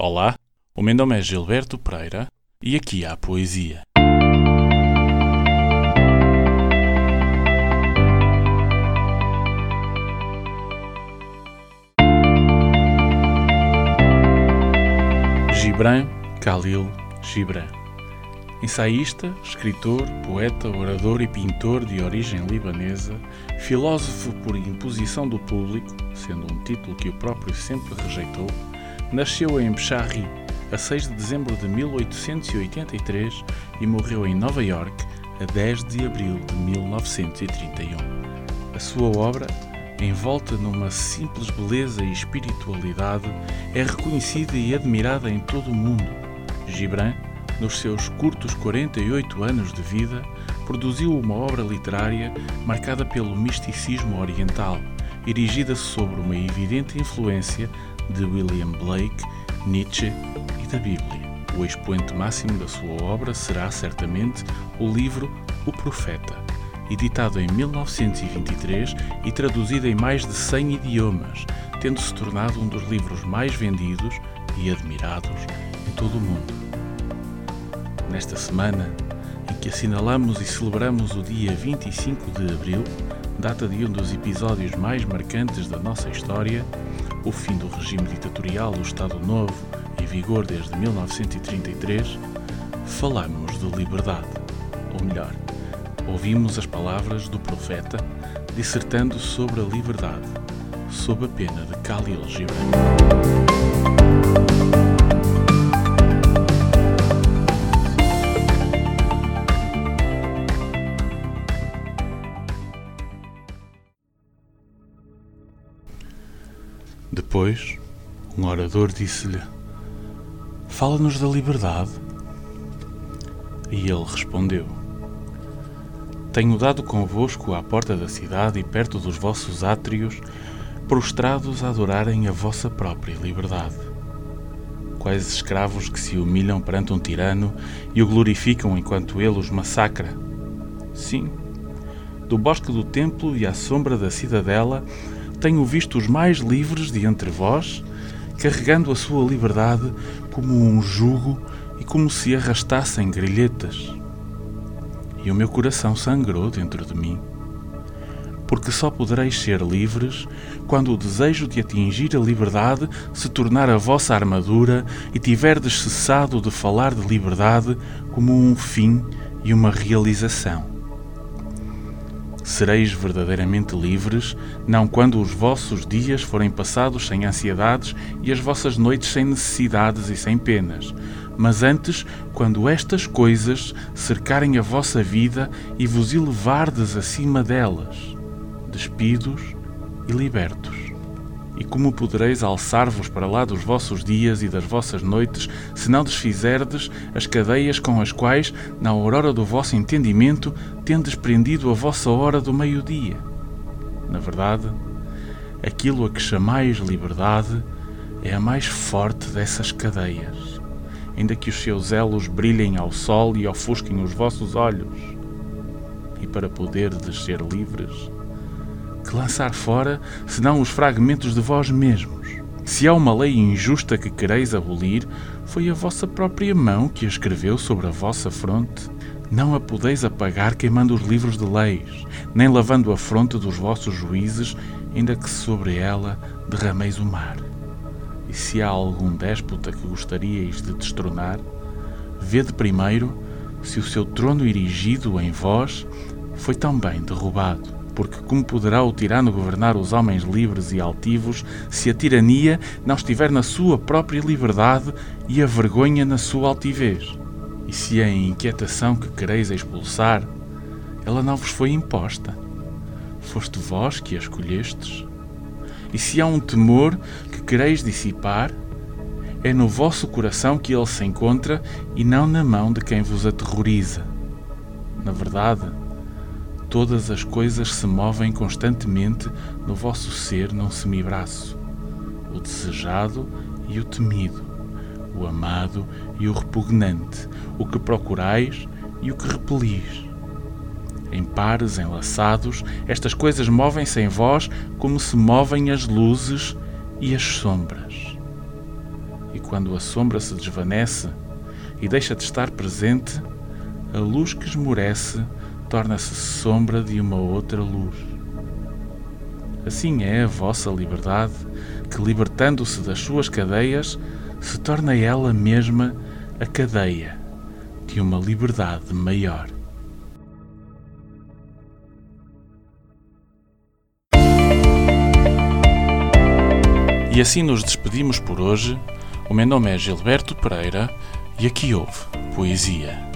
Olá, o meu nome é Gilberto Pereira e aqui há poesia. Gibran Khalil Gibran Ensaísta, escritor, poeta, orador e pintor de origem libanesa, filósofo por imposição do público, sendo um título que o próprio sempre rejeitou, nasceu em Bshari a 6 de dezembro de 1883 e morreu em Nova York a 10 de abril de 1931. A sua obra, envolta numa simples beleza e espiritualidade, é reconhecida e admirada em todo o mundo. Gibran, nos seus curtos 48 anos de vida, produziu uma obra literária marcada pelo misticismo oriental, erigida sobre uma evidente influência de William Blake, Nietzsche e da Bíblia. O expoente máximo da sua obra será, certamente, o livro O Profeta, editado em 1923 e traduzido em mais de 100 idiomas, tendo-se tornado um dos livros mais vendidos e admirados em todo o mundo. Nesta semana, em que assinalamos e celebramos o dia 25 de abril, data de um dos episódios mais marcantes da nossa história, o fim do regime ditatorial do Estado Novo, em vigor desde 1933, falamos de liberdade. Ou melhor, ouvimos as palavras do profeta dissertando sobre a liberdade, sob a pena de Khalil Gibran. Depois, um orador disse-lhe: Fala-nos da liberdade. E ele respondeu: Tenho dado convosco à porta da cidade e perto dos vossos átrios, prostrados a adorarem a vossa própria liberdade. Quais escravos que se humilham perante um tirano e o glorificam enquanto ele os massacra. Sim, do bosque do templo e à sombra da cidadela, tenho visto os mais livres de entre vós, carregando a sua liberdade como um jugo e como se arrastassem grilhetas. E o meu coração sangrou dentro de mim, porque só podereis ser livres quando o desejo de atingir a liberdade se tornar a vossa armadura e tiverdes cessado de falar de liberdade como um fim e uma realização. Sereis verdadeiramente livres, não quando os vossos dias forem passados sem ansiedades e as vossas noites sem necessidades e sem penas, mas antes quando estas coisas cercarem a vossa vida e vos elevardes acima delas, despidos e libertos. E como podereis alçar-vos para lá dos vossos dias e das vossas noites, se não desfizerdes as cadeias com as quais, na aurora do vosso entendimento, tendes prendido a vossa hora do meio-dia? Na verdade, aquilo a que chamais liberdade é a mais forte dessas cadeias, ainda que os seus elos brilhem ao sol e ofusquem os vossos olhos. E para poderdes ser livres, que lançar fora, senão os fragmentos de vós mesmos. Se há uma lei injusta que quereis abolir, foi a vossa própria mão que a escreveu sobre a vossa fronte. Não a podeis apagar queimando os livros de leis, nem lavando a fronte dos vossos juízes, ainda que sobre ela derrameis o mar. E se há algum déspota que gostaríeis de destronar, vede primeiro se o seu trono erigido em vós foi também derrubado porque como poderá o tirano governar os homens livres e altivos se a tirania não estiver na sua própria liberdade e a vergonha na sua altivez? E se a inquietação que quereis expulsar, ela não vos foi imposta? Foste vós que a escolhestes? E se há um temor que quereis dissipar, é no vosso coração que ele se encontra e não na mão de quem vos aterroriza. Na verdade, Todas as coisas se movem constantemente no vosso ser num semibraço. O desejado e o temido, o amado e o repugnante, o que procurais e o que repelis. Em pares enlaçados, estas coisas movem-se em vós como se movem as luzes e as sombras. E quando a sombra se desvanece e deixa de estar presente, a luz que esmorece torna-se sombra de uma outra luz. Assim é a vossa liberdade, que, libertando-se das suas cadeias, se torna ela mesma a cadeia de uma liberdade maior. E assim nos despedimos por hoje. O meu nome é Gilberto Pereira e aqui houve poesia.